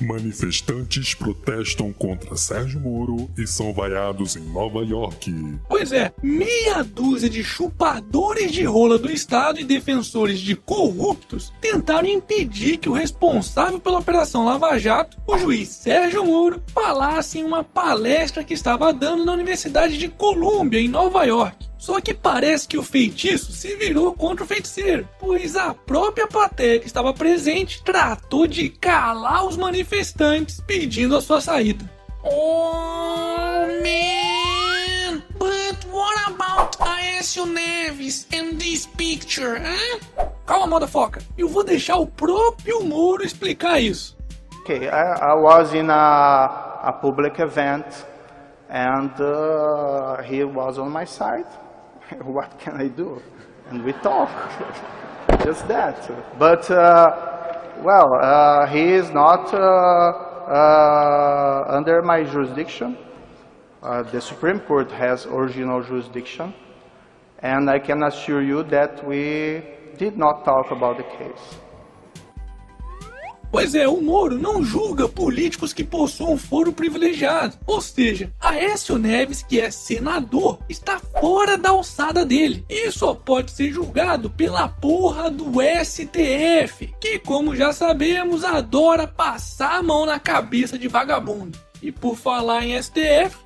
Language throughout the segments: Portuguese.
Manifestantes protestam contra Sérgio Moro e são vaiados em Nova York. Pois é, meia dúzia de chupadores de rola do Estado e defensores de corruptos tentaram impedir que o responsável pela Operação Lava Jato, o juiz Sérgio Moro, falasse em uma palestra que estava dando na Universidade de Colômbia, em Nova York. Só que parece que o feitiço se virou contra o feiticeiro, pois a própria plateia que estava presente tratou de calar os manifestantes pedindo a sua saída. Oh man! But what about Aécio Neves and this picture, huh? Calma, motherfucker. Eu vou deixar o próprio Moro explicar isso. Okay, I, I was in a, a public event and uh, he was on my side. what can I do? And we talk. Just that. But, uh, well, uh, he is not uh, uh, under my jurisdiction. Uh, the Supreme Court has original jurisdiction. And I can assure you that we did not talk about the case. Pois é, o Moro não julga políticos que possuam foro privilegiado. Ou seja, Aécio Neves, que é senador, está fora da alçada dele. E só pode ser julgado pela porra do STF, que, como já sabemos, adora passar a mão na cabeça de vagabundo. E por falar em STF,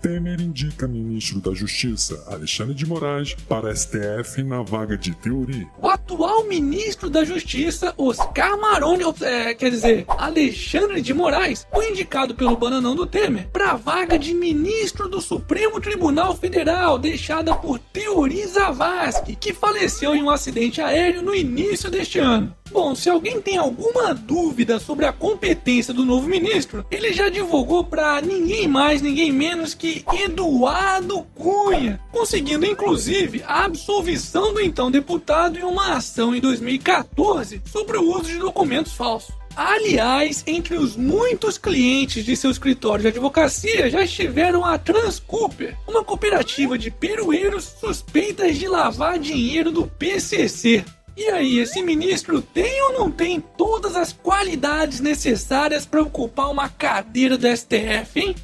Temer indica ministro da Justiça, Alexandre de Moraes, para STF na vaga de Teori. O atual ministro da Justiça, Oscar Maroni, é, quer dizer, Alexandre de Moraes, foi indicado pelo bananão do Temer para a vaga de ministro do Supremo Tribunal Federal, deixada por Teori Zavascki, que faleceu em um acidente aéreo no início deste ano. Bom, se alguém tem alguma dúvida sobre a competência do novo ministro, ele já divulgou para ninguém mais, ninguém menos que Eduardo Cunha, conseguindo inclusive a absolvição do então deputado em uma ação em 2014 sobre o uso de documentos falsos. Aliás, entre os muitos clientes de seu escritório de advocacia já estiveram a Transcooper, uma cooperativa de perueiros suspeitas de lavar dinheiro do PCC. E aí, esse ministro tem ou não tem todas as qualidades necessárias para ocupar uma cadeira do STF, hein?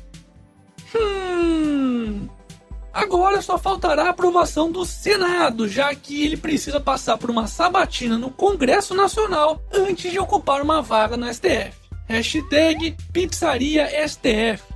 Hum. Agora só faltará a aprovação do Senado, já que ele precisa passar por uma sabatina no Congresso Nacional antes de ocupar uma vaga no STF. Hashtag Pizzaria STF.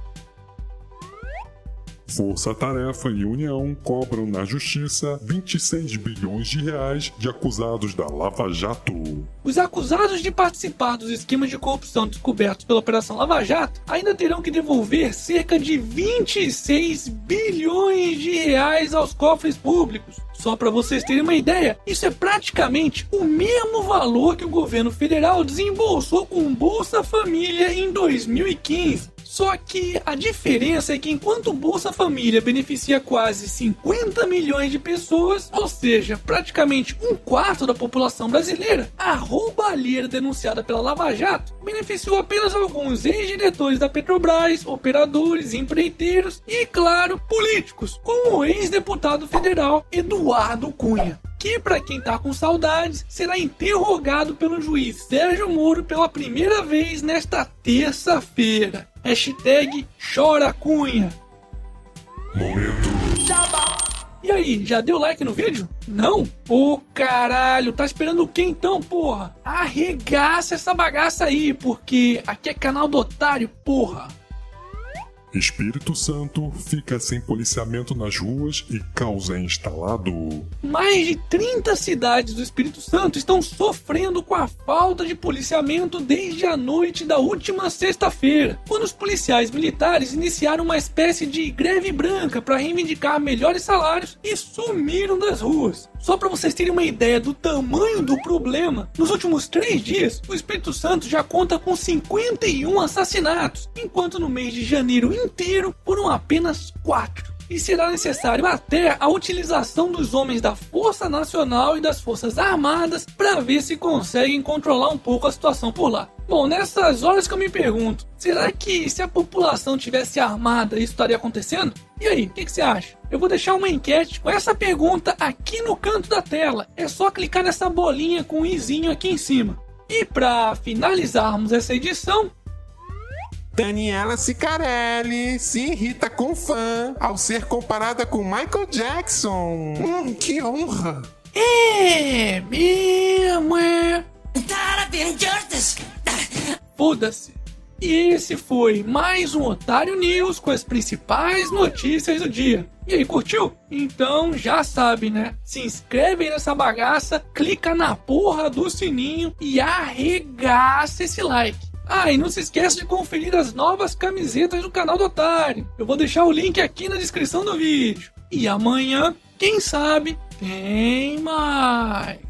Força Tarefa e União cobram na justiça 26 bilhões de reais de acusados da Lava Jato. Os acusados de participar dos esquemas de corrupção descobertos pela Operação Lava Jato ainda terão que devolver cerca de 26 bilhões de reais aos cofres públicos. Só para vocês terem uma ideia, isso é praticamente o mesmo valor que o governo federal desembolsou com Bolsa Família em 2015. Só que a diferença é que enquanto o Bolsa Família beneficia quase 50 milhões de pessoas, ou seja, praticamente um quarto da população brasileira, a roubalheira denunciada pela Lava Jato beneficiou apenas alguns ex-diretores da Petrobras, operadores, empreiteiros e, claro, políticos, como o ex-deputado federal Eduardo Cunha que, para quem tá com saudades, será interrogado pelo juiz Sérgio Moro pela primeira vez nesta terça-feira. Hashtag Chora Cunha. Momento. E aí, já deu like no vídeo? Não? Ô caralho, tá esperando o que então, porra? Arregaça essa bagaça aí, porque aqui é canal do otário, porra. Espírito Santo fica sem policiamento nas ruas e caos é instalado. Mais de 30 cidades do Espírito Santo estão sofrendo com a falta de policiamento desde a noite da última sexta-feira, quando os policiais militares iniciaram uma espécie de greve branca para reivindicar melhores salários e sumiram das ruas. Só para vocês terem uma ideia do tamanho do problema, nos últimos três dias, o Espírito Santo já conta com 51 assassinatos, enquanto no mês de janeiro inteiro foram apenas quatro e será necessário até a utilização dos homens da Força Nacional e das Forças Armadas para ver se conseguem controlar um pouco a situação por lá. Bom, nessas horas que eu me pergunto, será que se a população tivesse armada isso estaria acontecendo? E aí, o que, que, você acha? Eu vou deixar uma enquete com essa pergunta aqui no canto da tela. É só clicar nessa bolinha com o izinho aqui em cima. E para finalizarmos essa edição, Daniela Sicarelli se irrita com fã ao ser comparada com Michael Jackson. Hum, que honra! é mesmo, é. Foda-se. E esse foi mais um Otário News com as principais notícias do dia. E aí, curtiu? Então já sabe, né? Se inscreve nessa bagaça, clica na porra do sininho e arregaça esse like. Ah, e não se esqueça de conferir as novas camisetas do canal do Otário. Eu vou deixar o link aqui na descrição do vídeo. E amanhã, quem sabe, tem mais.